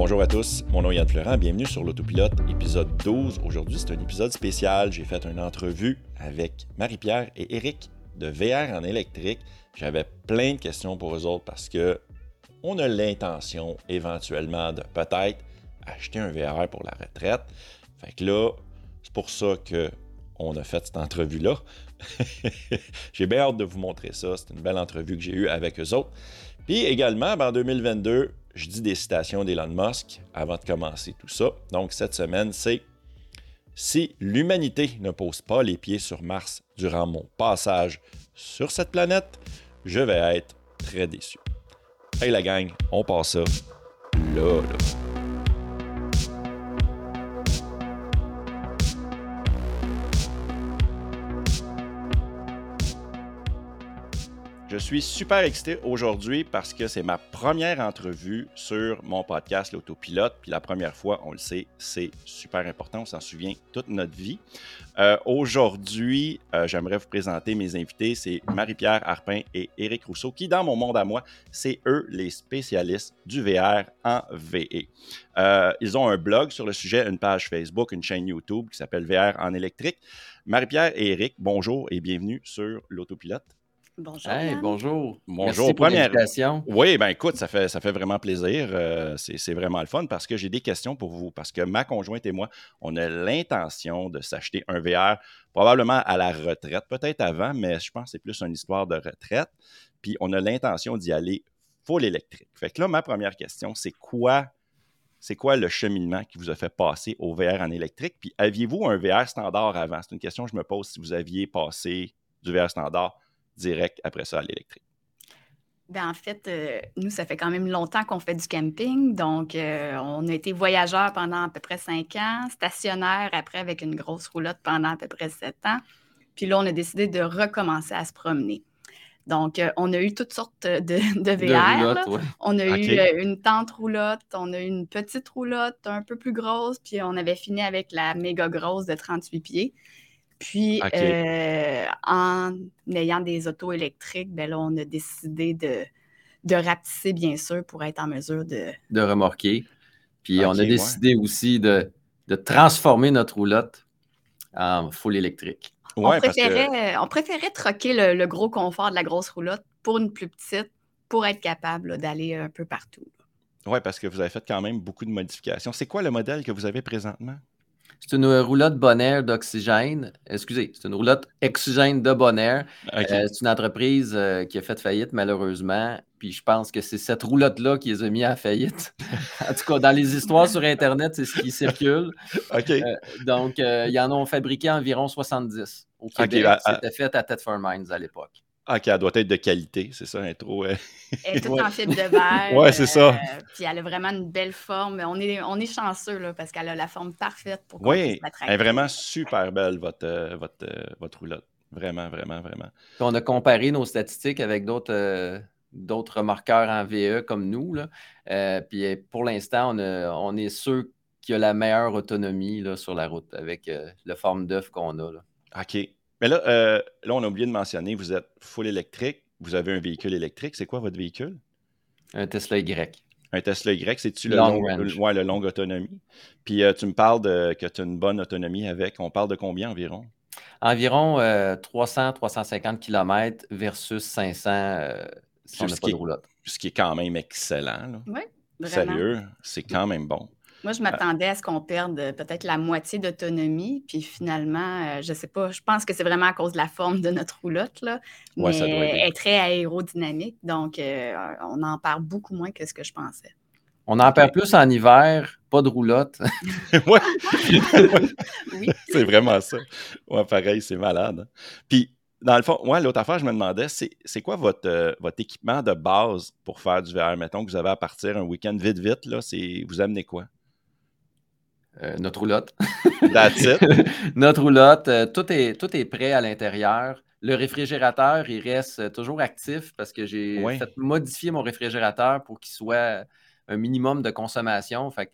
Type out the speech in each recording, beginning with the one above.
Bonjour à tous, mon nom est Yann Florent, bienvenue sur l'Autopilote, épisode 12. Aujourd'hui, c'est un épisode spécial. J'ai fait une entrevue avec Marie-Pierre et Eric de VR en électrique. J'avais plein de questions pour eux autres parce que on a l'intention éventuellement de peut-être acheter un VR pour la retraite. Fait que là, c'est pour ça que on a fait cette entrevue-là. j'ai bien hâte de vous montrer ça. C'est une belle entrevue que j'ai eue avec eux autres. Puis également, ben, en 2022, je dis des citations d'Elon Musk avant de commencer tout ça. Donc cette semaine, c'est Si l'humanité ne pose pas les pieds sur Mars durant mon passage sur cette planète, je vais être très déçu. Hey la gang, on passe ça là, là. Je suis super excité aujourd'hui parce que c'est ma première entrevue sur mon podcast L'Autopilote. Puis la première fois, on le sait, c'est super important. On s'en souvient toute notre vie. Euh, aujourd'hui, euh, j'aimerais vous présenter mes invités. C'est Marie-Pierre Harpin et Éric Rousseau, qui, dans mon monde à moi, c'est eux les spécialistes du VR en VE. Euh, ils ont un blog sur le sujet, une page Facebook, une chaîne YouTube qui s'appelle VR en électrique. Marie-Pierre et Éric, bonjour et bienvenue sur L'Autopilote. Bonjour. Hey, bonjour. Bonjour. Merci Première. Oui, ben écoute, ça fait, ça fait vraiment plaisir. Euh, c'est vraiment le fun parce que j'ai des questions pour vous. Parce que ma conjointe et moi, on a l'intention de s'acheter un VR, probablement à la retraite, peut-être avant, mais je pense que c'est plus une histoire de retraite. Puis on a l'intention d'y aller full électrique. Fait que là, ma première question, c'est quoi c'est quoi le cheminement qui vous a fait passer au VR en électrique? Puis aviez-vous un VR standard avant? C'est une question que je me pose si vous aviez passé du VR standard direct après ça à l'électrique? Ben, en fait, euh, nous, ça fait quand même longtemps qu'on fait du camping. Donc, euh, on a été voyageurs pendant à peu près cinq ans, stationnaire après avec une grosse roulotte pendant à peu près sept ans. Puis là, on a décidé de recommencer à se promener. Donc, euh, on a eu toutes sortes de, VR. On a eu une tente roulotte, on a eu une petite roulotte un peu plus grosse, puis on avait fini avec la méga grosse de 38 pieds. Puis, euh, en ayant des autos électriques, ben là, on a décidé de, de rapetisser, bien sûr, pour être en mesure de... De remorquer. Puis, on a décidé aussi de, transformer notre roulotte en full électrique. on, préférait, on préférait troquer le, gros confort de la grosse roulotte pour une plus petite, pour être capable d'aller un peu partout. Oui, parce que vous avez fait quand même beaucoup de modifications. C'est quoi le modèle que vous avez présentement? C'est une roulotte Bonaire d'oxygène. Excusez, c'est une roulotte oxygène de Bonaire. Euh, c'est une entreprise euh, qui a fait faillite, malheureusement. Puis je pense que c'est cette roulotte-là qui les a mis à faillite. en tout cas, dans les histoires sur Internet, c'est ce qui circule. OK. Euh, donc, ils en ont fabriqué environ 70 au Québec. C'était fait à Thetford Mines à l'époque. Ah, OK, elle doit être de qualité, c'est ça, l'intro. Elle est toute en fibre de verre. ouais, c'est ça. Euh, puis elle a vraiment une belle forme. On est, on est chanceux là, parce qu'elle a la forme parfaite pour Oui, elle est vraiment super belle, votre, euh, votre, euh, votre roulotte. Vraiment, vraiment, vraiment. Puis on a comparé nos statistiques avec d'autres d'autres marqueurs en VE comme nous. Là. puis pour l'instant, on, on, est ceux qui ont la meilleure autonomie là, sur la route avec la forme d'œuf qu'on a. Là. OK. Mais là, euh, là, on a oublié de mentionner, vous êtes full électrique, vous avez un véhicule électrique. C'est quoi votre véhicule? Un Tesla Y. Un Tesla Y, c'est-tu le long, ouais, le longue autonomie? Puis euh, tu me parles de, que tu as une bonne autonomie avec. On parle de combien environ? Environ 300-350 euh, km versus 500 si on n'a pas de roulotte. Ce qui est quand même excellent. Oui, vraiment. Sérieux, c'est quand même bon. Moi, je m'attendais à ce qu'on perde euh, peut-être la moitié d'autonomie, puis finalement, euh, je ne sais pas, je pense que c'est vraiment à cause de la forme de notre roulotte, là, mais elle est très aérodynamique, donc euh, on en perd beaucoup moins que ce que je pensais. On en perd plus en hiver, pas de roulotte. ouais. oui. C'est vraiment ça. Ouais, pareil, c'est malade. Hein. Puis, dans le fond, ouais, l'autre affaire, je me demandais, c'est quoi votre, votre équipement de base pour faire du VR? Mettons que vous avez à partir un week-end vite, vite, là, vous amenez quoi? Euh, notre roulotte. That's it. notre roulotte. Euh, tout, est, tout est prêt à l'intérieur. Le réfrigérateur, il reste toujours actif parce que j'ai fait modifier mon réfrigérateur pour qu'il soit un minimum de consommation. Fait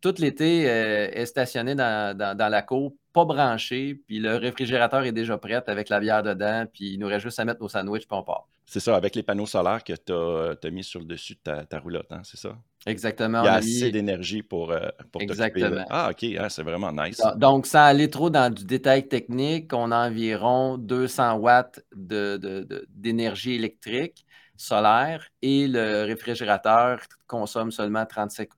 tout l'été est stationné dans, dans, la cour, pas branché, puis le réfrigérateur est déjà prêt avec la bière dedans, puis il nous reste juste à mettre nos sandwichs, puis on part. C'est ça, avec les panneaux solaires que tu as, mis sur le dessus de ta, roulotte, hein, c'est ça? Exactement. Il y a assez d'énergie pour, euh, pour Exactement. Ah, OK, hein, c'est vraiment nice. Donc, sans aller trop dans du détail technique, on a environ 200 watts d'énergie de, électrique solaire et le réfrigérateur consomme seulement 36,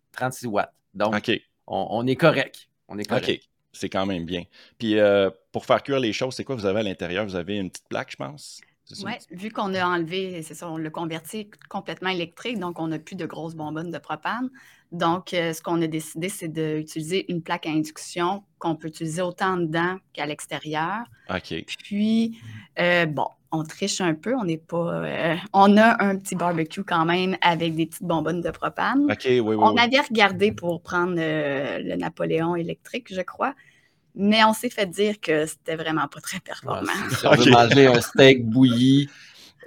watts. Donc, on, est correct. On est correct. OK, c'est quand même bien. Puis, euh, pour faire cuire les choses, c'est quoi vous avez à l'intérieur? Vous avez une petite plaque, je pense? Oui, vu qu'on a enlevé, c'est ça, on l'a converti complètement électrique, donc on n'a plus de grosses bonbonnes de propane. Donc, euh, ce qu'on a décidé, c'est d'utiliser une plaque à induction qu'on peut utiliser autant dedans qu'à l'extérieur. OK. Puis, euh, bon, on triche un peu, on n'est pas. Euh, on a un petit barbecue quand même avec des petites bonbonnes de propane. OK, oui, oui. On avait regardé pour prendre le Napoléon électrique, je crois. Mais on s'est fait dire que c'était vraiment pas très performant. on veut manger un steak bouilli.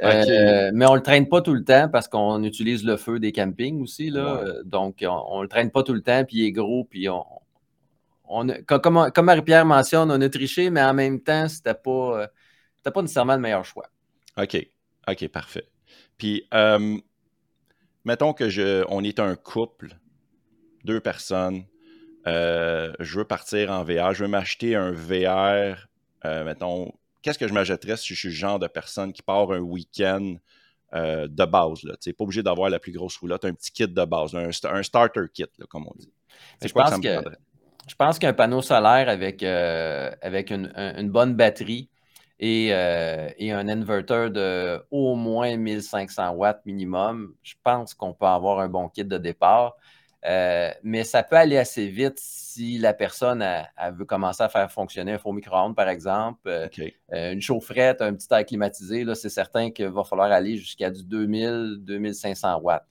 Euh, mais on ne le traîne pas tout le temps parce qu'on utilise le feu des campings aussi. Là. Donc, on ne le traîne pas tout le temps, puis il est gros, puis on, on comme, comme Marie-Pierre mentionne, on a triché, mais en même temps, c'était pas, euh, pas nécessairement le meilleur choix. OK. OK, parfait. Puis, euh, mettons que je, on est un couple, deux personnes, euh, je veux partir en VR, je veux m'acheter un VR, euh, mettons, qu'est-ce que je m'achèterais si je suis le genre de personne qui part un week-end euh, de base. Tu n'es pas obligé d'avoir la plus grosse roulotte, un petit kit de base, un, starter kit, comme on dit. je, pense que, je pense qu'un panneau solaire avec, avec une, bonne batterie et, et, un inverter de au moins 1500 watts minimum, je pense qu'on peut avoir un bon kit de départ. Euh, mais ça peut aller assez vite si la personne veut commencer à faire fonctionner un faux micro-ondes, par exemple. Euh, euh, une chaufferette, un petit air climatisé, c'est certain qu'il va falloir aller jusqu'à du 2000-2500 watts.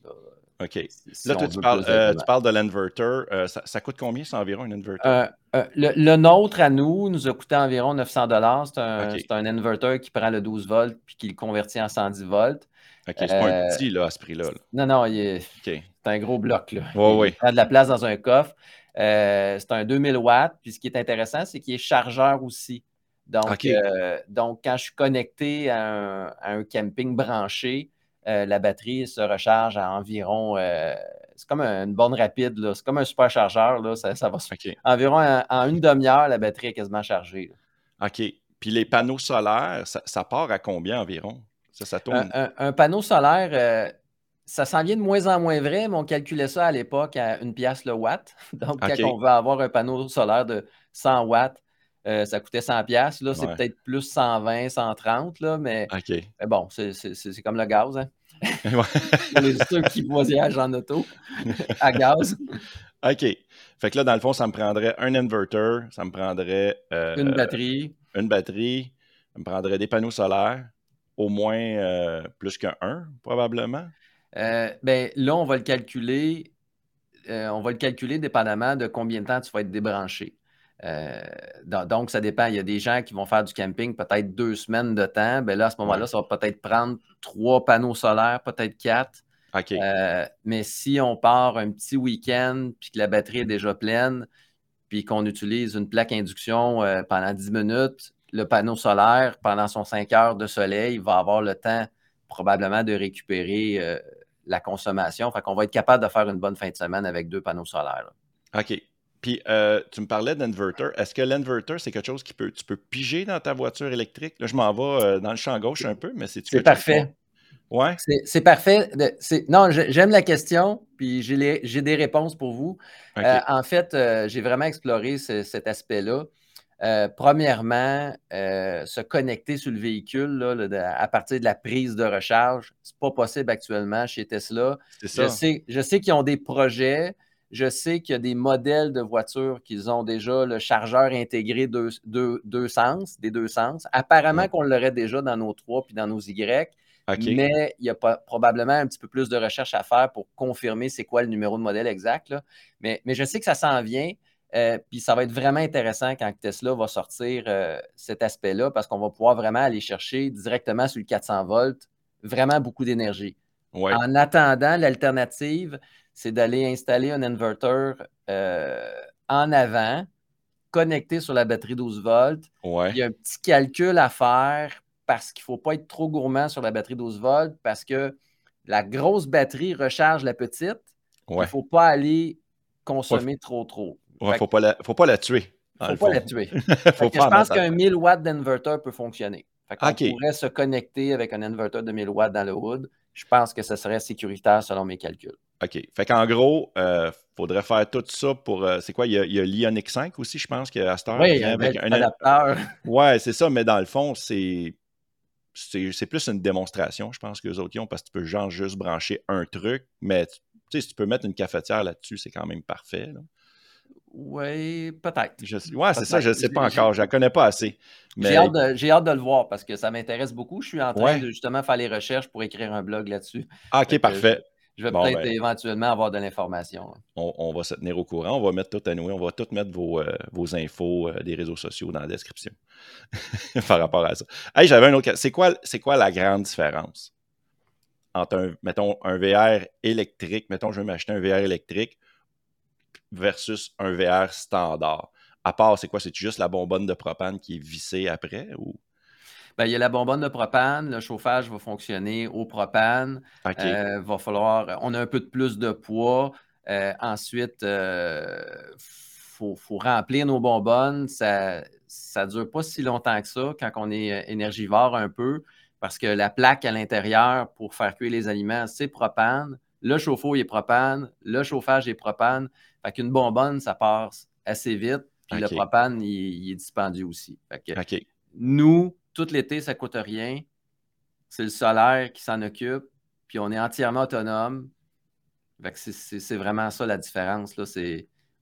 OK. là, tu, parles, de l'inverter. Ça, coûte combien, c'est environ un inverter? Le, nôtre à nous nous a coûté environ 900 C'est un, un, inverter qui prend le 12 volts puis qui le convertit en 110 volts. OK, c'est pas un petit là, à ce prix-là. Non, non, il est... C'est un gros bloc. Là. il prend de la place dans un coffre. Euh, c'est un 2000 watts. Puis ce qui est intéressant, c'est qu'il est chargeur aussi. Donc, euh, donc quand je suis connecté à un, camping branché, euh, la batterie se recharge à environ. c'est comme une borne rapide. C'est comme un superchargeur. Là, ça, va se... Environ en, une demi-heure, la batterie est quasiment chargée. OK. Puis les panneaux solaires, ça, part à combien environ? Ça, ça tourne? un panneau solaire, ça s'en vient de moins en moins vrai, mais on calculait ça à l'époque à une pièce le watt. Donc, quand on veut avoir un panneau solaire de 100 watts, euh, ça coûtait 100 pièces. Là, c'est peut-être plus 120, 130, là, mais, bon, c'est comme le gaz. Hein? les ceux qui voyagent en auto à gaz. OK. Fait que là, dans le fond, ça me prendrait un inverter, ça me prendrait... Euh, une batterie. Une batterie, ça me prendrait des panneaux solaires, au moins euh, plus qu'un, probablement? Euh, ben, là, on va le calculer. Euh, on va le calculer dépendamment de combien de temps tu vas être débranché. Donc, ça dépend. Il y a des gens qui vont faire du camping peut-être deux semaines de temps. Ben là, à ce moment-là, ça va peut-être prendre trois panneaux solaires, peut-être quatre. mais si on part un petit week-end puis que la batterie est déjà pleine, puis qu'on utilise une plaque induction pendant 10 minutes, le panneau solaire, pendant son 5 heures de soleil, va avoir le temps probablement de récupérer la consommation. Fait qu'on va être capable de faire une bonne fin de semaine avec deux panneaux solaires. OK. Puis, euh, tu me parlais d'inverter. Est-ce que l'inverter, c'est quelque chose que peut, tu peux piger dans ta voiture électrique? Là, je m'en vais euh, dans le champ gauche un peu, mais c'est C'est parfait. Ouais. C'est parfait. Non, j'aime la question, puis j'ai des réponses pour vous. Euh, en fait, j'ai vraiment exploré cet aspect-là. Euh, premièrement, euh, se connecter sur le véhicule à partir de la prise de recharge, ce n'est pas possible actuellement chez Tesla. Je sais, je sais qu'ils ont des projets. Je sais qu'il y a des modèles de voitures qui ont déjà le chargeur intégré deux, deux, sens, des deux sens. Apparemment qu'on l'aurait déjà dans nos trois puis dans nos Y. Mais il y a pas, probablement un petit peu plus de recherche à faire pour confirmer c'est quoi le numéro de modèle exact. Mais, mais je sais que ça s'en vient. Euh, puis ça va être vraiment intéressant quand Tesla va sortir euh, cet aspect-là parce qu'on va pouvoir vraiment aller chercher directement sur le 400 volts vraiment beaucoup d'énergie. En attendant, l'alternative, c'est d'aller installer un inverter euh, en avant, connecté sur la batterie 12 volts. Il y a un petit calcul à faire parce qu'il ne faut pas être trop gourmand sur la batterie 12 volts parce que la grosse batterie recharge la petite. Il ne faut pas aller consommer trop trop. Il ne faut, pas la, faut pas la tuer. Il ne faut pas la tuer. je pense qu'un 1000 watts d'inverter peut fonctionner. On pourrait se connecter avec un inverter de 1000 watts dans le hood. Je pense que ce serait sécuritaire selon mes calculs. OK. Fait qu'en gros, il euh, faudrait faire tout ça pour. Euh, c'est quoi Il y a, il l'Ionic 5 aussi, je pense, que Astor oui, avec un adapteur. Ouais, c'est ça, mais dans le fond, c'est. C'est plus une démonstration, je pense, que les autres ont, parce que tu peux genre juste brancher un truc, mais tu sais, si tu peux mettre une cafetière là-dessus, c'est quand même parfait. Oui, peut-être. Oui, c'est ça, je ne sais pas encore. Je ne la connais pas assez. J'ai hâte, de le voir parce que ça m'intéresse beaucoup. Je suis en train de justement faire les recherches pour écrire un blog là-dessus. Ah, ok, parfait. Je, vais peut-être ben, éventuellement avoir de l'information. On, va se tenir au courant. On va mettre tout à nous. On va tout mettre vos, euh, infos euh, des réseaux sociaux dans la description par rapport à ça. Hey, j'avais un autre. C'est quoi, quoi la grande différence entre un, mettons, un VR électrique, mettons, je veux m'acheter un VR électrique versus un VR standard? À part, c'est quoi? C'est juste la bonbonne de propane qui est vissée après? Ou... Ben, il y a la bonbonne de propane, le chauffage va fonctionner au propane. Euh, va falloir, on a un peu de plus de poids. Euh, ensuite, il euh, faut, remplir nos bonbonnes. Ça ne dure pas si longtemps que ça quand on est énergivore un peu, parce que la plaque à l'intérieur pour faire cuire les aliments, c'est propane. Le chauffe-eau est propane, le chauffage est propane. Fait qu'une bonbonne, ça passe assez vite. Puis le propane, il, est dispendieux aussi. Fait Nous, tout l'été, ça ne coûte rien. C'est le solaire qui s'en occupe. Puis on est entièrement autonome. Fait que c'est vraiment ça la différence. Là.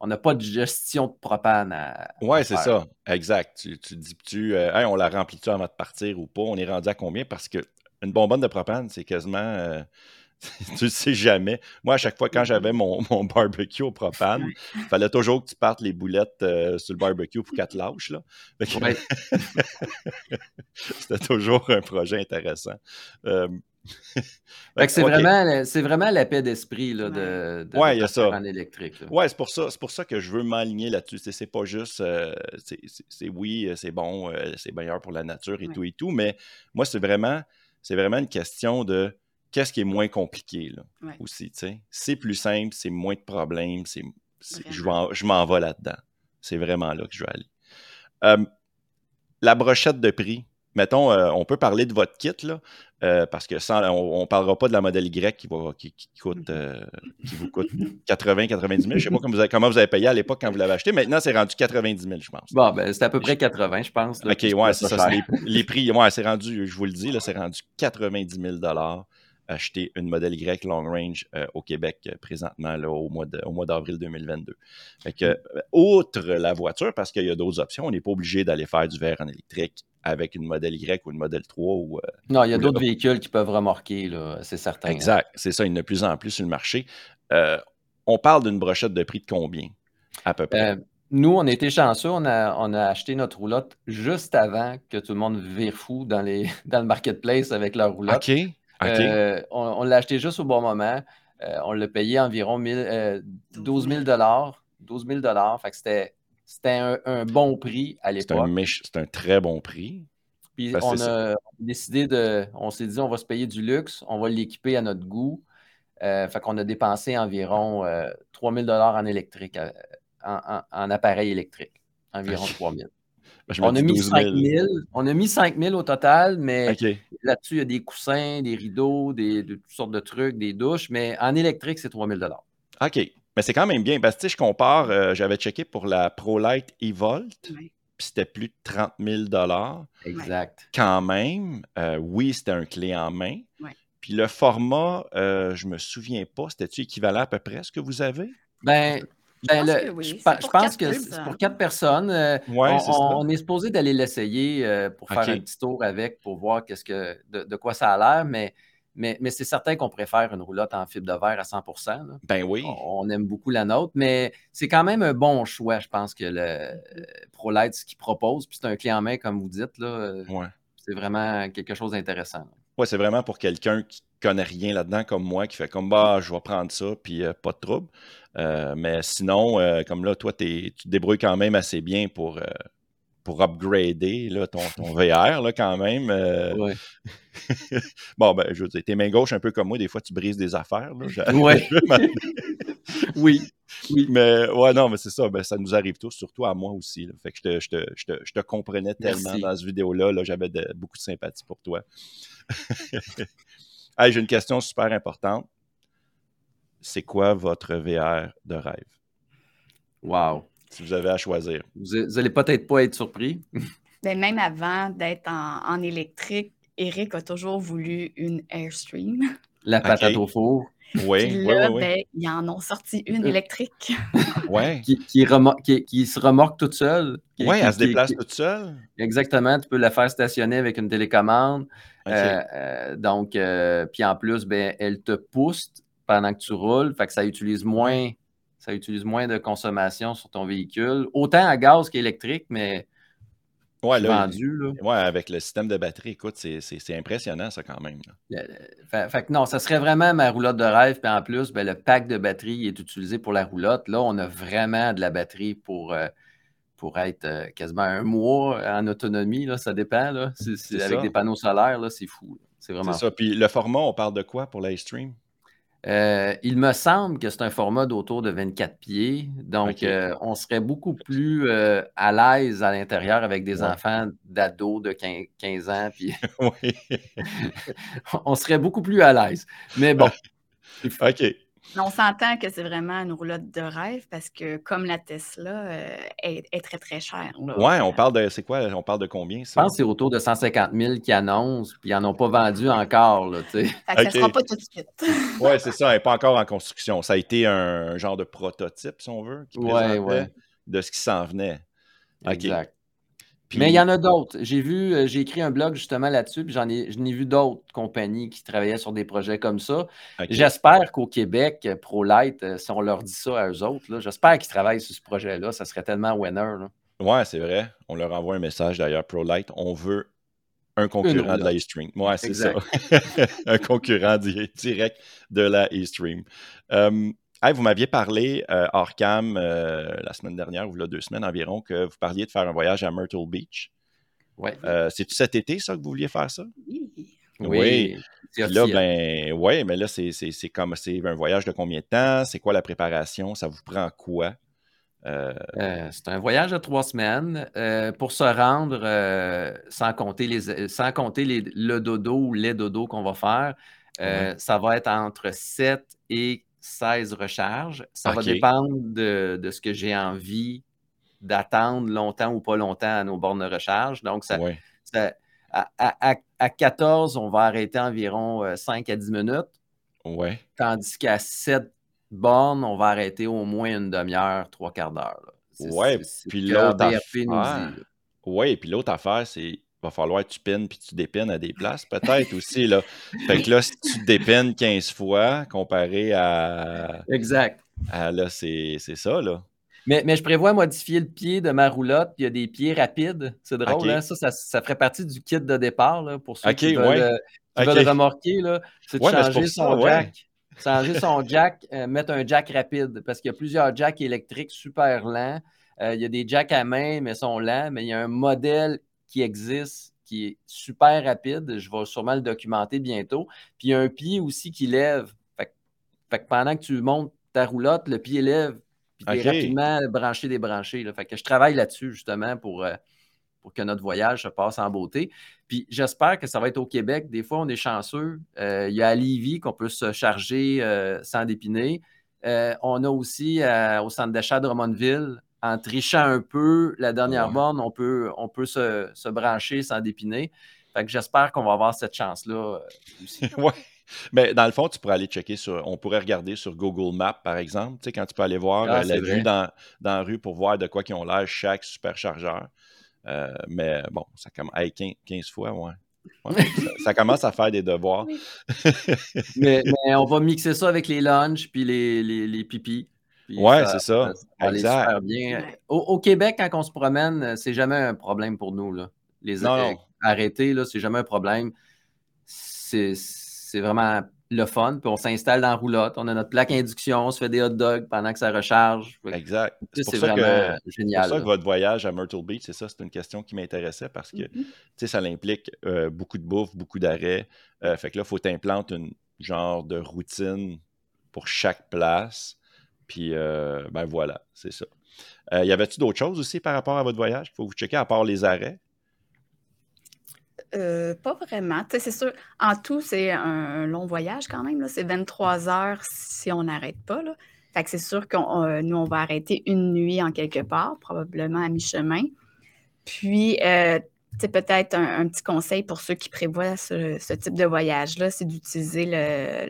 On n'a pas de gestion de propane à. Oui, c'est ça. Exact. Tu, tu dis, tu, euh, on la remplit-tu avant de partir ou pas? On est rendu à combien? Parce qu'une bonbonne de propane, c'est quasiment. Euh, tu ne sais jamais. Moi, à chaque fois, quand j'avais mon, barbecue au propane, il fallait toujours que tu partes les boulettes euh, sur le barbecue pour qu'elles te lâchent. C'était toujours un projet intéressant. Euh, c'est vraiment, vraiment la paix d'esprit de, de, ouais, ça. en électrique. Oui, c'est pour, ça, pour ça que je veux m'aligner là-dessus. C'est pas juste, euh, c'est oui, c'est bon, c'est meilleur pour la nature et tout et tout, mais moi, c'est vraiment, vraiment une question de qu'est-ce qui est moins compliqué là, aussi. C'est plus simple, c'est moins de problèmes, c'est, je, m'en vais là-dedans. C'est vraiment là que je vais aller. la brochette de prix, mettons, euh, on peut parler de votre kit, là, euh, parce que sans, on ne parlera pas de la modèle Y qui, va, qui, coûte, euh, qui vous coûte 80-90 000. Je ne sais pas comment vous, avez, comment vous avez payé à l'époque quand vous l'avez acheté. Maintenant, c'est rendu 90 000, je pense. Bon, ben, c'est à peu près 80, je pense. OK, ouais, c'est ça. Les, les, prix, ouais, c'est rendu, je vous le dis, là, c'est rendu 90 000 acheter une modèle Y long range euh, au Québec euh, présentement là, au mois d'avril 2022. Fait que, euh, outre la voiture, parce qu'il y a d'autres options, on n'est pas obligé d'aller faire du verre en électrique avec une modèle Y ou une modèle 3. Ou, non, il y a d'autres véhicules qui peuvent remorquer, c'est certain. Hein. Exact, c'est ça, il y en a de plus en plus sur le marché. on parle d'une brochette de prix de combien, à peu près? Nous, on a été chanceux, on a, on a acheté notre roulotte juste avant que tout le monde vire fou dans, les, dans le marketplace avec leur roulotte. Euh, on, l'a acheté juste au bon moment. Euh, on l'a payé environ 12 000 12 000 Fait que c'était, un, bon prix à l'époque. C'est un, très bon prix. Puis on a décidé de. On s'est dit, on va se payer du luxe, on va l'équiper à notre goût. Euh, fait qu'on a dépensé environ 3 000 en électrique, en, appareil électrique. Environ 3 000 on, a mis 5 000, on a mis 5 000 au total, mais là-dessus, il y a des coussins, des rideaux, des, toutes sortes de trucs, des douches, mais en électrique, c'est 3 000 OK. Mais c'est quand même bien. Parce que je compare, euh, j'avais checké pour la ProLight eVolt, puis c'était plus de 30 000 Exact. Quand même, euh, oui, c'était un clé en main. Puis le format, euh, je ne me souviens pas, c'était-tu équivalent à peu près à ce que vous avez? Ben, ben, je pense que, c'est pour quatre personnes. Euh, on, est supposé d'aller l'essayer euh, pour faire un petit tour avec, pour voir qu'est-ce que, de, quoi ça a l'air, mais, mais, mais c'est certain qu'on préfère une roulotte en fibre de verre à 100 Ben oui. On, aime beaucoup la nôtre, mais c'est quand même un bon choix, je pense, que le euh, ProLight, ce qu'il propose. Puis c'est un clé en main, comme vous dites. Là, C'est vraiment quelque chose d'intéressant. Ouais, c'est vraiment pour quelqu'un qui connaît rien là-dedans comme moi, qui fait comme bah, je vais prendre ça, puis euh, pas de trouble. Euh, mais sinon, euh, comme là, toi, tu te débrouilles quand même assez bien pour, pour upgrader là, ton, ton, VR là, quand même. Ouais. bon, ben, je veux dire, tes mains gauches, un peu comme moi, des fois, tu brises des affaires. Là, ouais. oui. Oui. Mais ouais, non, mais c'est ça. Ben, ça nous arrive tous, surtout à moi aussi. Là. Fait que je te, je, te, je, te, je te, comprenais tellement dans cette vidéo-là. -là, J'avais beaucoup de sympathie pour toi. hey, J'ai une question super importante. C'est quoi votre VR de rêve? Wow. Si vous avez à choisir. Vous n'allez peut-être pas être surpris. Ben, même avant d'être en, en, électrique, Eric a toujours voulu une Airstream. La patate au four. Oui, là, oui, oui. Ben, ils en ont sorti une électrique. ouais. qui, qui, qui, qui, se remorque toute seule. Oui, elle se déplace toute seule. Exactement. Tu peux la faire stationner avec une télécommande. Okay. Euh, euh, donc, euh, puis en plus, ben, elle te pousse pendant que tu roules. Fait que ça utilise moins, ça utilise moins de consommation sur ton véhicule. Autant à gaz qu'électrique, mais Ouais, là, vendu, là. ouais, avec le système de batterie, écoute, c'est impressionnant, ça, quand même. Là. Fait, fait, que non, ça serait vraiment ma roulotte de rêve. Puis en plus, ben, le pack de batterie est utilisé pour la roulotte. Là, on a vraiment de la batterie pour, euh, pour être euh, quasiment un mois en autonomie. Là, ça dépend. Là. C est, c est avec ça. des panneaux solaires, c'est fou. C'est vraiment C'est ça. Puis le format, on parle de quoi pour l'iStream? Euh, il me semble que c'est un format d'autour de 24 pieds. Donc, okay. euh, on serait beaucoup plus euh, à l'aise à l'intérieur avec des ouais. enfants d'ados de 15, 15, ans. Puis oui. on serait beaucoup plus à l'aise. Mais bon. OK. On s'entend que c'est vraiment une roulotte de rêve parce que, comme la Tesla, euh, est, est, très, très chère. Ouais, on parle de. C'est quoi On parle de combien ça? Je pense que c'est autour de 150 000 qui annoncent, puis ils n'en ont pas vendu encore. Là, fait que okay. ça ne sera pas tout de suite. oui, c'est ça. Elle n'est pas encore en construction. Ça a été un genre de prototype, si on veut, qui ouais, ouais. de ce qui s'en venait. Exact. Puis... Mais il y en a d'autres. J'ai vu, euh, j'ai écrit un blog justement là-dessus, puis j'en ai, j'en ai vu d'autres compagnies qui travaillaient sur des projets comme ça. Okay. J'espère qu'au Québec, ProLight, euh, si on leur dit ça à eux autres, j'espère qu'ils travaillent sur ce projet-là. Ça serait tellement winner. Là. Ouais, c'est vrai. On leur envoie un message d'ailleurs, ProLight. On veut un concurrent de la e-stream. Ouais, c'est ça. un concurrent direct de la e-stream. Um, Hey, vous m'aviez parlé euh, hors cam euh, la semaine dernière, ou là deux semaines environ, que vous parliez de faire un voyage à Myrtle Beach. Oui. Euh, C'est-tu cet été, ça, que vous vouliez faire ça? Oui. Oui. Là, ben, ouais, mais là, c'est comme c'est un voyage de combien de temps? C'est quoi la préparation? Ça vous prend quoi? Euh, c'est un voyage de trois semaines pour se rendre, sans compter, les, sans compter les, le dodo ou les dodos qu'on va faire. Ouais. Ça va être entre 7 et 16 recharges. Ça okay. va dépendre de, de ce que j'ai envie d'attendre longtemps ou pas longtemps à nos bornes de recharge. Donc, ça, ouais. ça à, à, à, 14, on va arrêter environ 5 à 10 minutes. Ouais. Tandis qu'à 7 bornes, on va arrêter au moins une demi-heure, trois quarts d'heure. Oui, puis l'autre affaire... Ouais, puis l'autre affaire, c'est va falloir que tu pines puis tu dépines à des places, peut-être aussi. Là. Fait que là, si tu dépines 15 fois comparé à. Exact. Là, c'est ça, là. Mais, mais, je prévois modifier le pied de ma roulotte. Il y a des pieds rapides. C'est drôle, okay. hein? ça, ça, ça, ferait partie du kit de départ là, pour ceux okay, qui, veulent, ouais. euh, qui okay. veulent remorquer. C'est de ouais, changer son ça, jack. Changer son jack, euh, mettre un jack rapide. Parce qu'il y a plusieurs jacks électriques super lents. Euh, il y a des jacks à main, mais sont lents. Mais il y a un modèle qui existe, qui est super rapide. Je vais sûrement le documenter bientôt. Puis il y a un pied aussi qui lève. Fait que, fait que pendant que tu montes ta roulotte, le pied lève. Puis tu es rapidement branché, débranché. Là. Fait que je travaille là-dessus justement pour, euh, pour que notre voyage se passe en beauté. Puis j'espère que ça va être au Québec. Des fois, on est chanceux. Euh, il y a à Lévis qu'on peut se charger euh, sans dépiner. on a aussi au centre d'achat de Drummondville en trichant un peu la dernière ouais. borne, on peut, on peut se, se, brancher sans dépiner. Fait que j'espère qu'on va avoir cette chance-là aussi. oui. Mais dans le fond, tu pourrais aller checker sur. On pourrait regarder sur Google Maps, par exemple, tu sais, quand tu peux aller voir ah, euh, la vue dans, dans la rue pour voir de quoi qu'ils ont l'air chaque superchargeur. Euh, mais bon, ça commence. Hey, 15, 15 fois, ouais. ouais ça, ça, commence à faire des devoirs. mais, mais, on va mixer ça avec les lunchs puis les, les, les pipis. Ouais, c'est ça. ça exact. Bien. Au, au, Québec, quand on se promène, c'est jamais un problème pour nous. Là. Les arrêter, c'est jamais un problème. c'est vraiment le fun. Puis on s'installe dans la roulotte, on a notre plaque induction, on se fait des hot dogs pendant que ça recharge. Exact. C'est vraiment génial. C'est pour ça que votre voyage à Myrtle Beach, c'est ça, c'est une question qui m'intéressait parce que mm-hmm. ça implique euh, beaucoup de bouffe, beaucoup d'arrêts. Euh, fait que là, il faut t'implanter une genre de routine pour chaque place. Puis, euh, ben voilà, c'est ça. y avait-tu d'autres choses aussi par rapport à votre voyage qu'il faut vous checker à part les arrêts? Euh, pas vraiment. c'est sûr, en tout, c'est un, long voyage quand même. C'est 23 heures si on n'arrête pas. Là. Fait que c'est sûr que euh, nous, on va arrêter une nuit en quelque part, probablement à mi-chemin. Puis, euh, peut-être un, petit conseil pour ceux qui prévoient ce, type de voyage-là, c'est d'utiliser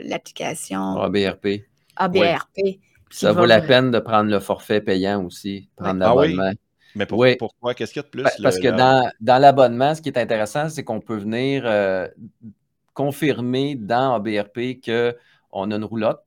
l'application ABRP. ABRP. Ça vaut la peine de prendre le forfait payant aussi, prendre ah l'abonnement. Mais pourquoi? Qu'est-ce qu'il y a de plus? Parce que dans, l'abonnement, ce qui est intéressant, c'est qu'on peut venir euh, confirmer dans ABRP qu'on a une roulotte.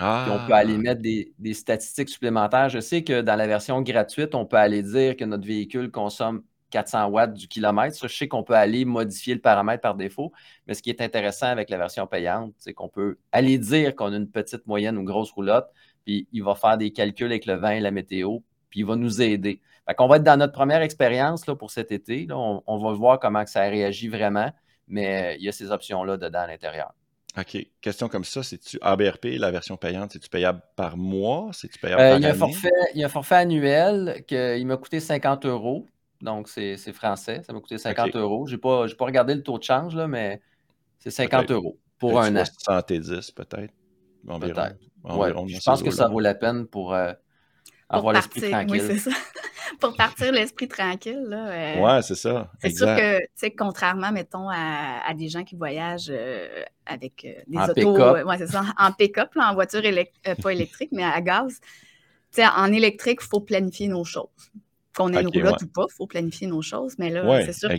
Ah. Puis on peut aller ah. mettre des, statistiques supplémentaires. Je sais que dans la version gratuite, on peut aller dire que notre véhicule consomme 400 watts du kilomètre. je sais qu'on peut aller modifier le paramètre par défaut. Mais ce qui est intéressant avec la version payante, c'est qu'on peut aller dire qu'on a une petite, moyenne ou grosse roulotte. Puis il va faire des calculs avec le vent et la météo. Puis il va nous aider. On va être dans notre première expérience pour cet été. On, va voir comment ça réagit vraiment, mais euh, il y a ces options-là dedans à l'intérieur. OK. Question comme ça, c'est-tu ABRP, la version payante, c'est-tu payable par mois? C'est-tu payable euh, par il y a Un forfait, il y a un forfait annuel qui m'a coûté 50 euros. Donc, c'est français. Ça m'a coûté 50 euros. Je n'ai pas, pas regardé le taux de change, là, mais c'est 50 euros pour un an. 70 peut-être. Peut-être. Je pense que ça vaut la peine pour, euh, avoir l'esprit tranquille. Oui, c'est ça. pour partir l'esprit tranquille. Là, euh, ouais, c'est ça. C'est sûr que, tu sais, contrairement, mettons, à, des gens qui voyagent euh, avec euh, des autos. ouais, c'est ça. En pick-up, en voiture pas électrique, mais à gaz. Tu sais, en électrique, il faut planifier nos choses. Qu'on ait une roulotte ou pas, il faut planifier nos choses. Mais là, c'est sûr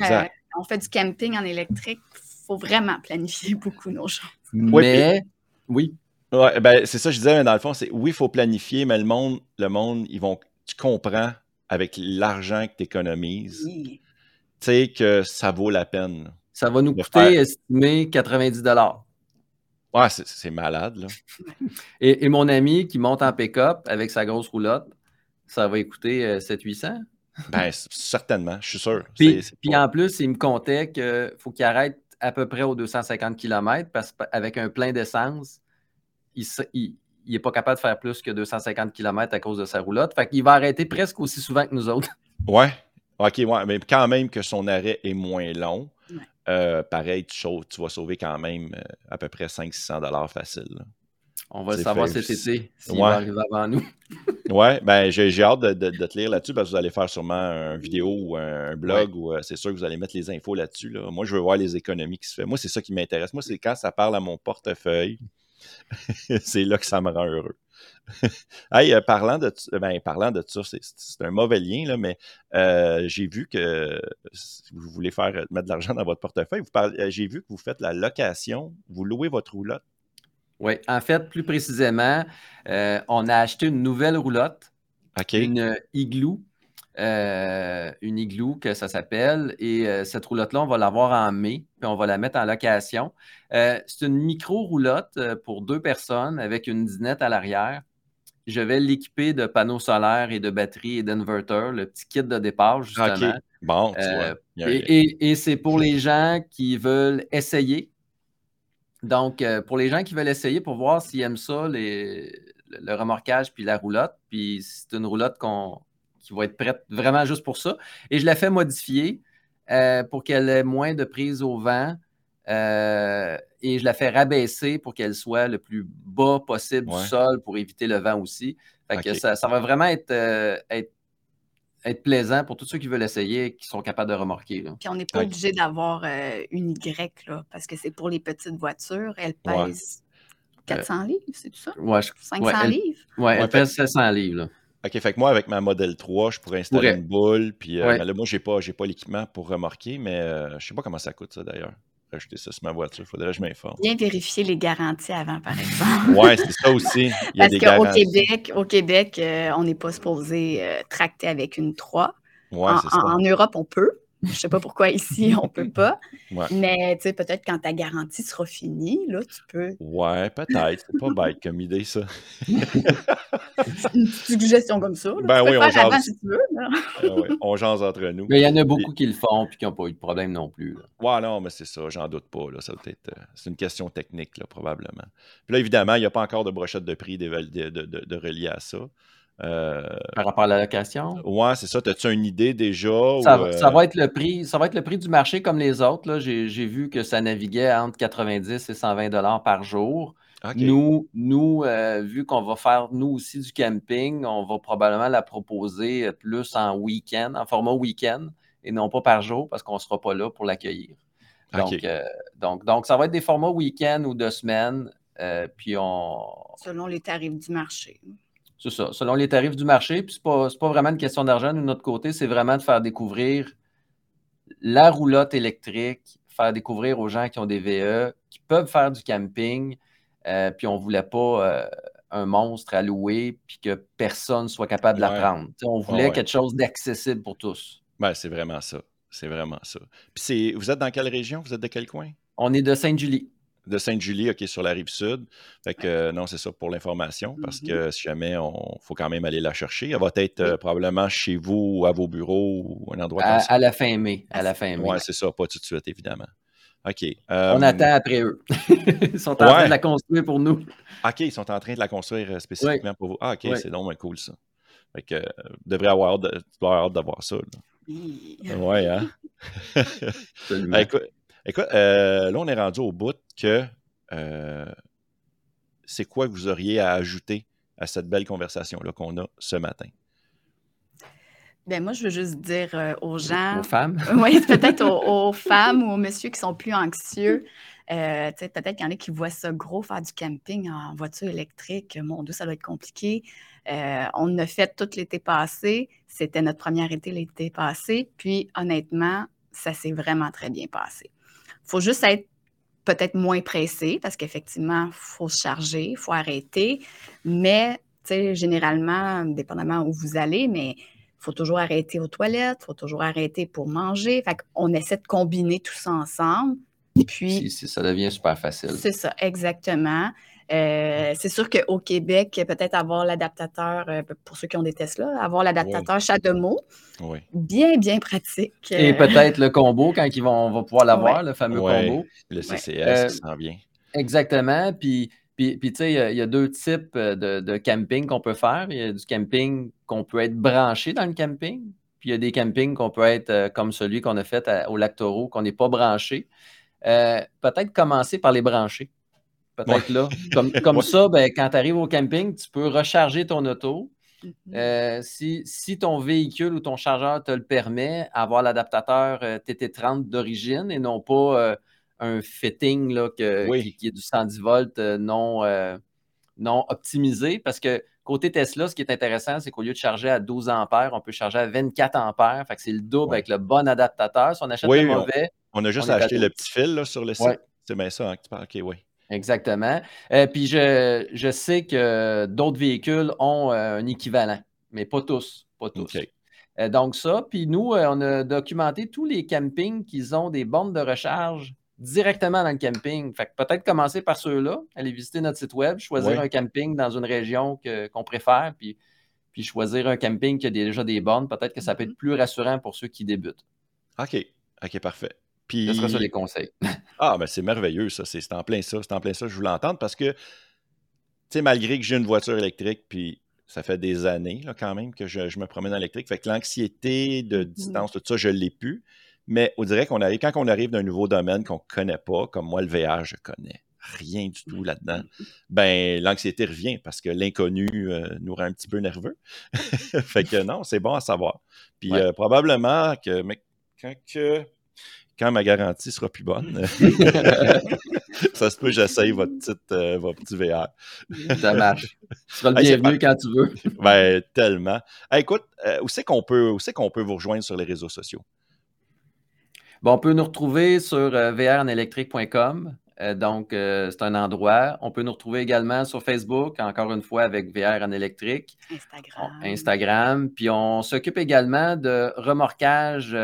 qu'on fait du camping en électrique, il faut vraiment planifier beaucoup nos choses. Mais, oui. Ouais, ben, c'est ça, je disais, mais dans le fond, c'est oui, il faut planifier, mais le monde, le monde, ils vont, tu comprends avec l'argent que tu économises, tu sais que ça vaut la peine. Ça va nous coûter, estimé, 90 Ouais, c'est malade, là. et, mon ami qui monte en pick-up avec sa grosse roulotte, ça va coûter 700-800? Euh, ben, certainement, je suis sûr. Puis, en plus, il me comptait qu'il faut qu'il arrête à peu près aux 250 km parce qu'avec un plein d'essence, il n'est pas capable de faire plus que 250 km à cause de sa roulotte. Fait qu'il va arrêter presque aussi souvent que nous autres. Ouais. OK, ouais. Mais quand même que son arrêt est moins long, euh, pareil, tu, vas sauver quand même euh, à peu près 500-600 facile. On va le savoir cet été s'il va arriver avant nous. ouais, ben j'ai hâte de, te lire là-dessus parce que vous allez faire sûrement une vidéo ou un blog ou euh, c'est sûr que vous allez mettre les infos là-dessus. Là. Moi, je veux voir les économies qui se font. Moi, c'est ça qui m'intéresse. Moi, c'est quand ça parle à mon portefeuille. c'est là que ça me rend heureux. hey, euh, parlant, de, ben, parlant de ça, c'est un mauvais lien, là, mais euh, j'ai vu que si vous voulez faire mettre de l'argent dans votre portefeuille, euh, j'ai vu que vous faites la location, vous louez votre roulotte. Oui, en fait, plus précisément, on a acheté une nouvelle roulotte, une Igloo, euh, une igloo que ça s'appelle. Et euh, cette roulotte-là, on va l'avoir en mai, puis on va la mettre en location. Euh, c'est une micro-roulotte pour deux personnes avec une dinette à l'arrière. Je vais l'équiper de panneaux solaires et de batteries et d'inverteurs, le petit kit de départ, justement. Bon, tu vois. Et, c'est pour les gens qui veulent essayer. Donc, pour les gens qui veulent essayer pour voir s'ils aiment ça, le remorquage puis la roulotte. Puis c'est une roulotte qu'on qui va être prête vraiment juste pour ça. Et je la fais modifier euh, pour qu'elle ait moins de prise au vent. Euh, et je la fais rabaisser pour qu'elle soit le plus bas possible du sol pour éviter le vent aussi. que ça, va vraiment euh, être, être, plaisant pour tous ceux qui veulent essayer et qui sont capables de remorquer. Puis on n'est pas obligé d'avoir une Y là, parce que c'est pour les petites voitures. Elle pèse 400 livres, c'est tout ça? Ouais, 500 livres? Oui, elle pèse 700 livres. Là. OK, fait que moi, avec ma Model 3, je pourrais installer une boule. Puis euh, là, moi, j'ai pas, pas l'équipement pour remorquer, mais euh, je sais pas comment ça coûte, ça, d'ailleurs. Rajouter ça sur ma voiture, il faudrait que je m'informe. Bien vérifier les garanties avant, par exemple. oui, c'est ça aussi. Il y a Parce qu'au Québec, au Québec euh, on n'est pas supposé tracter avec une 3. Ouais, en, ça. en, Europe, on peut, Je ne sais pas pourquoi ici, on ne peut pas. Mais peut-être quand ta garantie sera finie, là, tu peux. Ouais, peut-être. C'est pas bête comme idée, ça. une suggestion comme ça. Ben oui, on jase. si tu veux, ah on jase entre nous. Mais il y en a beaucoup qui le font et qui n'ont pas eu de problème non plus. Ouais, non, mais c'est ça, j'en doute pas. Là. Ça euh, c'est une question technique, là, probablement. Puis là, évidemment, il n'y a pas encore de brochette de prix de, de, de, relier à ça. Euh, Par rapport à la location? Ouais, c'est ça. As-tu une idée déjà? Ça, euh, ça, va être le prix, ça va être le prix du marché comme les autres. J'ai vu que ça naviguait entre 90 et 120 dollars par jour. Nous, nous euh, vu qu'on va faire nous aussi du camping, on va probablement la proposer plus en week-end, en format week-end, et non pas par jour parce qu'on ne sera pas là pour l'accueillir. Donc, donc, donc, ça va être des formats week-end ou de semaine. puis on... Selon les tarifs du marché. C'est ça, selon les tarifs du marché. Puis, ce n'est pas, vraiment une question d'argent de notre côté, c'est vraiment de faire découvrir la roulotte électrique, faire découvrir aux gens qui ont des VE, qui peuvent faire du camping. Euh, puis, on ne voulait pas euh, un monstre à louer, puis que personne soit capable de la prendre. on voulait quelque chose d'accessible pour tous. Ben, c'est vraiment ça. C'est vraiment ça. Puis, vous êtes dans quelle région? Vous êtes de quel coin? On est de Sainte-Julie de Sainte-Julie, OK, sur la rive sud. Fait que euh, non, c'est ça pour l'information, parce mm-hmm. que si jamais on faut quand même aller la chercher, elle va être euh, probablement chez vous ou à vos bureaux ou un endroit à, comme ça. À la fin mai. À la fin mai. Oui, c'est ça, pas tout de suite, évidemment. OK. on euh, attend après eux. ils sont en train de la construire pour nous. OK, ils sont en train de la construire spécifiquement pour vous. Ah, OK, c'est donc cool ça. Fait que devriez avoir, de, tu dois avoir hâte d'avoir ça. Oui, hein? écoute, Écoute, euh, là, on est rendu au bout que euh, c'est quoi que vous auriez à ajouter à cette belle conversation-là qu'on a ce matin? Ben moi, je veux juste dire euh, aux gens. Aux femmes? oui, peut-être aux, femmes ou aux messieurs qui sont plus anxieux. peut-être qu'il y en a qui voient ça gros, faire du camping en voiture électrique. Mon Dieu, ça doit être compliqué. on a fait tout l'été passé. C'était notre première été l'été passé. Puis, honnêtement, ça s'est vraiment très bien passé. Il faut juste être peut-être moins pressé parce qu'effectivement, il faut se charger, il faut arrêter. Mais, tu sais, généralement, dépendamment où vous allez, mais il faut toujours arrêter aux toilettes, il faut toujours arrêter pour manger. Fait qu'on essaie de combiner tout ça ensemble. Puis, ça devient super facile. C'est ça, exactement. Euh, c'est sûr qu'au Québec, peut-être avoir l'adaptateur, euh, pour ceux qui ont des Tesla, avoir l'adaptateur oui. oui. bien, bien pratique. Et euh. peut-être le combo quand ils vont, on va pouvoir l'avoir, le fameux combo. Le CCS qui s'en vient. Exactement. Puis, puis, tu sais, il y, a deux types de, camping qu'on peut faire. Il y a du camping qu'on peut être branché dans le camping. Puis il y a des campings qu'on peut être comme celui qu'on a fait au Lac Taureau, qu'on n'est pas branché. peut-être commencer par les brancher peut-être là. Comme, comme ça, ben, quand tu arrives au camping, tu peux recharger ton auto. Mm-hmm. Euh, si, ton véhicule ou ton chargeur te le permet, avoir l'adaptateur euh, TT30 d'origine et non pas euh, un fitting là, qui, est du 110 volts non, non optimisé. Parce que côté Tesla, ce qui est intéressant, c'est qu'au lieu de charger à 12 ampères, on peut charger à 24 ampères. Fait que c'est le double avec le bon adaptateur. Si on achète le mauvais. On, a juste acheté le petit fil sur le site. C'est bien ça hein, que tu parles. OK, oui. Exactement. Euh, puis je, sais que d'autres véhicules ont euh, un équivalent, mais pas tous. Pas tous. Euh, donc ça, puis nous, on a documenté tous les campings qui ont des bornes de recharge directement dans le camping. Fait que peut-être commencer par ceux-là, aller visiter notre site web, choisir un camping dans une région qu'on préfère, puis, puis choisir un camping qui a déjà des bornes. Peut-être que ça peut être mm-hmm. plus rassurant pour ceux qui débutent. OK. OK, parfait. Puis... Ce sera ça les conseils. ah, ben c'est merveilleux, ça. C'est en plein ça. C'est en plein ça. Je voulais entendre parce que, tu sais, malgré que j'ai une voiture électrique, puis ça fait des années, là, quand même, que je, me promène en électrique. Fait que l'anxiété de mm-hmm. distance, tout ça, je l'ai plus. Mais on dirait qu'on arrive, quand on arrive d'un nouveau domaine qu'on ne connaît pas, comme moi, le VR, je connais rien du tout là-dedans, mm-hmm. ben l'anxiété revient parce que l'inconnu euh, nous rend un petit peu nerveux. fait que non, c'est bon à savoir. Puis euh, probablement que mais, quand que quand ma garantie sera plus bonne, ça se peut j'essaye votre, petite, euh, votre petit VR. Ça marche. Tu seras le bienvenu quand tu veux. Ben, tellement. écoute, euh, où c'est qu'on peut, qu'on peut vous rejoindre sur les réseaux sociaux? Bon, on peut nous retrouver sur euh, Euh, donc, c'est un endroit. On peut nous retrouver également sur Facebook, encore une fois avec VR en électrique. Instagram. Instagram. Puis on s'occupe également de remorquage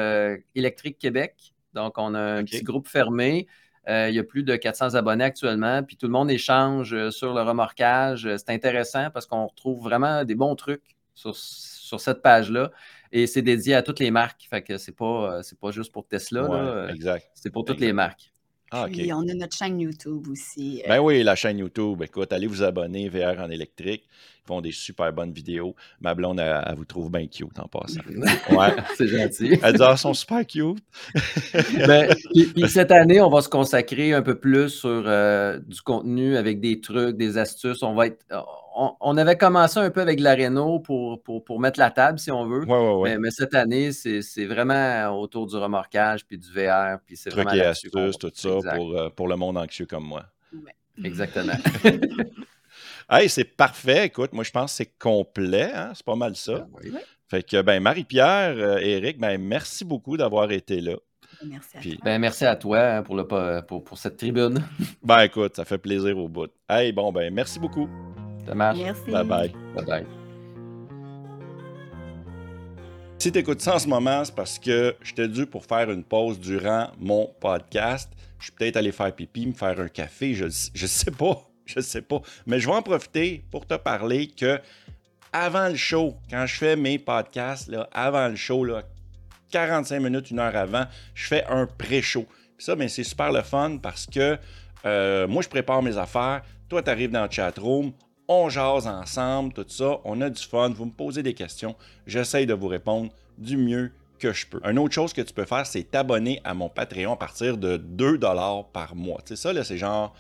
électrique Québec. Donc, on a un petit groupe fermé. il y a plus de 400 abonnés actuellement, puis tout le monde échange sur le remorquage. C'est intéressant parce qu'on retrouve vraiment des bons trucs sur, sur cette page-là. Et c'est dédié à toutes les marques. Fait que c'est pas, euh, pas juste pour Tesla. là. Exact. C'est pour toutes les marques. Ah, on a notre chaîne YouTube aussi. Euh. Ben oui, la chaîne YouTube. Écoute, allez vous abonner, VR en électrique. Ils font des super bonnes vidéos. Ma blonde, elle, vous trouve bien cute en passant. Ouais. c'est gentil. Elle dit, ah, sont super cute. ben, puis, cette année, on va se consacrer un peu plus sur euh, du contenu avec des trucs, des astuces. On va être on, avait commencé un peu avec la Renault pour, pour, mettre la table, si on veut. Mais, cette année, c'est vraiment autour du remorquage puis du VR. Puis c'est vraiment et astuces, tout ça pour, euh, pour, le monde anxieux comme moi. Exactement. hey, c'est parfait. Écoute, moi, je pense que c'est complet. Hein? C'est pas mal ça. Ben fait que, ben, Marie-Pierre, euh, Eric, ben, merci beaucoup d'avoir été là. Merci à toi. Ben, merci à toi hein, pour, le, pour, pour cette tribune. Ben écoute, ça fait plaisir au bout. Hey, bon, ben merci beaucoup. Merci. Bye bye. Bye bye. Si tu écoutes ça en ce moment, c'est parce que j'étais dû pour faire une pause durant mon podcast. Je suis peut-être allé faire pipi, me faire un café, je, je sais pas, je sais pas. Mais je vais en profiter pour te parler que avant le show, quand je fais mes podcasts, là, avant le show, là, 45 minutes, une heure avant, je fais un pré-show. ça, ben, c'est super le fun parce que euh, moi, je prépare mes affaires. Toi, tu arrives dans le chat room on jase ensemble, tout ça, on a du fun, vous me posez des questions, j'essaye de vous répondre du mieux que je peux. Une autre chose que tu peux faire, c'est t'abonner à mon Patreon à partir de 2 par mois. Tu sais, ça, là, c'est genre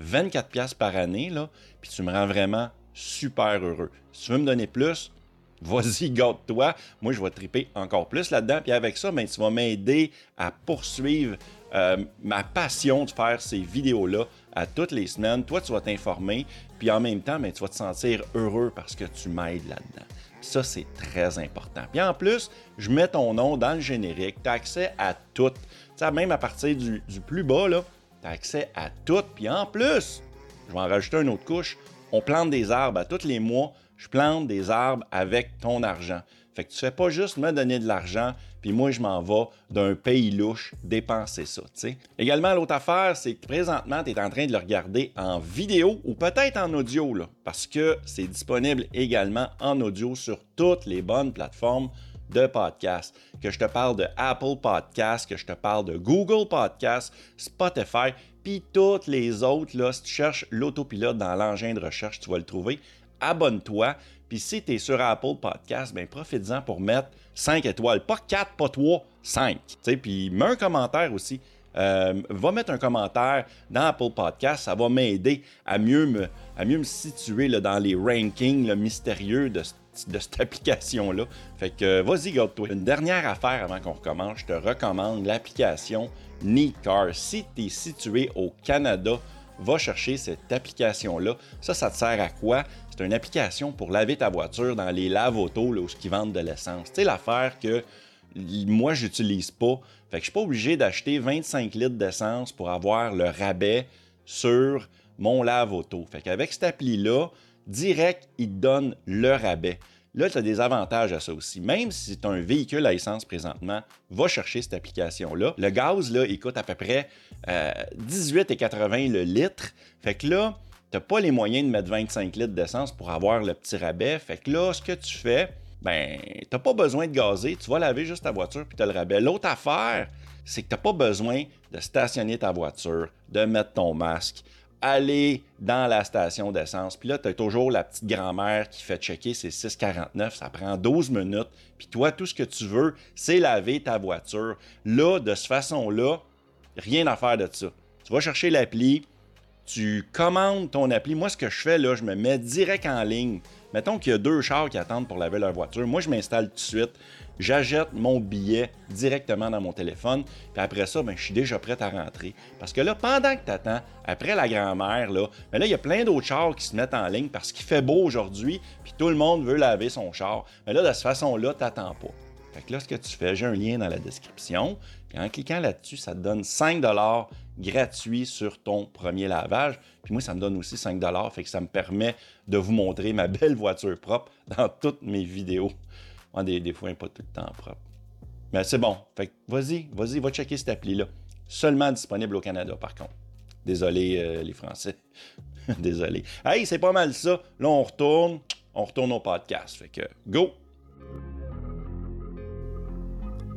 24$ par année, là, puis tu me rends vraiment super heureux. Si tu veux me donner plus, vas-y, garde-toi. Moi, je vais triper encore plus là-dedans. Puis avec ça, ben, tu vas m'aider à poursuivre euh, ma passion de faire ces vidéos-là à toutes les semaines. Toi, tu vas t'informer, puis en même temps, ben, tu vas te sentir heureux parce que tu m'aides là-dedans. Ça, c'est très important. Puis en plus, je mets ton nom dans le générique. Tu as accès à tout. sais, même à partir du, plus bas, tu as accès à tout. Puis en plus, je vais en rajouter une autre couche. On plante des arbres à tous les mois. Je plante des arbres avec ton argent. Fait que tu fais pas juste me donner de l'argent, puis moi, je m'en vais d'un pays louche dépenser ça. sais. Également, l'autre affaire, c'est que présentement, tu es en train de le regarder en vidéo ou peut-être en audio, là, parce que c'est disponible également en audio sur toutes les bonnes plateformes de podcast. Que je te parle de Apple Podcast, que je te parle de Google Podcast, Spotify, puis toutes les autres. Là, si tu cherches l'autopilote dans l'engin de recherche, tu vas le trouver. Abonne-toi. Puis si tu es sur Apple Podcast, ben profites-en pour mettre 5 étoiles. Pas 4, pas 3, 5. Puis mets un commentaire aussi. Euh, va mettre un commentaire dans Apple Podcast, ça va m'aider à mieux me, à mieux me situer là, dans les rankings mystérieux de, de cette application-là. Fait que vas-y, garde-toi. Une dernière affaire avant qu'on recommence, je te recommande l'application Car. Si tu es situé au Canada, va chercher cette application-là. Ça, ça te sert à quoi? C'est une application pour laver ta voiture dans les lave-autos où ils vendent de l'essence. Tu sais, l'affaire que moi, j'utilise pas. Fait que je suis pas obligé d'acheter 25 litres d'essence pour avoir le rabais sur mon lave-auto. Fait qu'avec cette appli-là, direct, il te donne le rabais. Là, tu as des avantages à ça aussi. Même si as un véhicule à essence présentement, va chercher cette application-là. Le gaz, là, il coûte à peu près euh, 18,80 le litre. Fait que là, tu n'as pas les moyens de mettre 25 litres d'essence pour avoir le petit rabais. Fait que là, ce que tu fais, ben, tu n'as pas besoin de gazer. Tu vas laver juste ta voiture puis tu as le rabais. L'autre affaire, c'est que tu n'as pas besoin de stationner ta voiture, de mettre ton masque aller dans la station d'essence. Puis là, tu as toujours la petite grand-mère qui fait checker ses 6,49. Ça prend 12 minutes. Puis toi, tout ce que tu veux, c'est laver ta voiture. Là, de cette façon-là, rien à faire de ça. Tu vas chercher l'appli, tu commandes ton appli. Moi, ce que je fais, là, je me mets direct en ligne. Mettons qu'il y a deux chars qui attendent pour laver leur voiture. Moi, je m'installe tout de suite j'achète mon billet directement dans mon téléphone. Puis après ça, ben, je suis déjà prêt à rentrer. Parce que là, pendant que tu attends, après la grand-mère, ben là, il y a plein d'autres chars qui se mettent en ligne parce qu'il fait beau aujourd'hui, puis tout le monde veut laver son char. Mais là, de cette façon-là, tu n'attends pas. Fait que là, ce que tu fais, j'ai un lien dans la description. En cliquant là-dessus, ça te donne 5 gratuits sur ton premier lavage. Puis moi, ça me donne aussi 5 fait que ça me permet de vous montrer ma belle voiture propre dans toutes mes vidéos. des, des fois, pas tout le temps propre. Mais c'est bon. Fait que vas-y, vas-y, va checker cette appli-là. Seulement disponible au Canada, par contre. Désolé, euh, les Français. Désolé. Hey, c'est pas mal ça. Là, on retourne. On retourne au podcast. Fait que, go!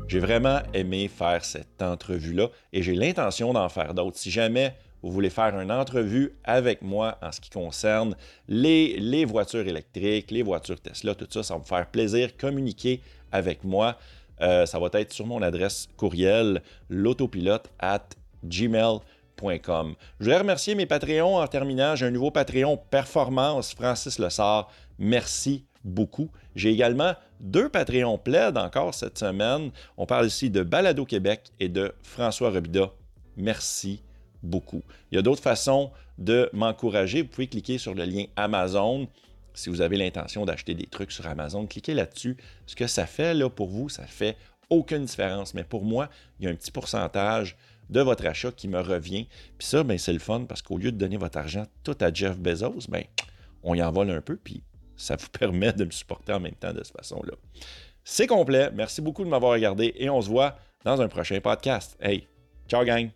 J'ai vraiment aimé faire cette entrevue-là et j'ai l'intention d'en faire d'autres. Si jamais vous voulez faire une entrevue avec moi en ce qui concerne les, voitures électriques, les voitures Tesla, tout ça, ça va me faire plaisir. Communiquer avec moi. Euh, ça va être sur mon adresse courriel, l'autopilote at gmail.com. Je voudrais remercier mes Patreons en terminant. J'ai un nouveau Patreon Performance, Francis Lessard. Merci beaucoup. J'ai également deux Patreons plaid encore cette semaine. On parle ici de Balado Québec et de François Robida. Merci beaucoup. Il y a d'autres façons de m'encourager. Vous pouvez cliquer sur le lien Amazon. Si vous avez l'intention d'acheter des trucs sur Amazon, cliquez là-dessus. Ce que ça fait là pour vous, ça fait aucune différence. Mais pour moi, il y a un petit pourcentage de votre achat qui me revient. Puis ça, ben, c'est le fun parce qu'au lieu de donner votre argent tout à Jeff Bezos, ben, on y envole un peu. Puis ça vous permet de me supporter en même temps de cette façon-là. C'est complet. Merci beaucoup de m'avoir regardé et on se voit dans un prochain podcast. Hey, ciao gang!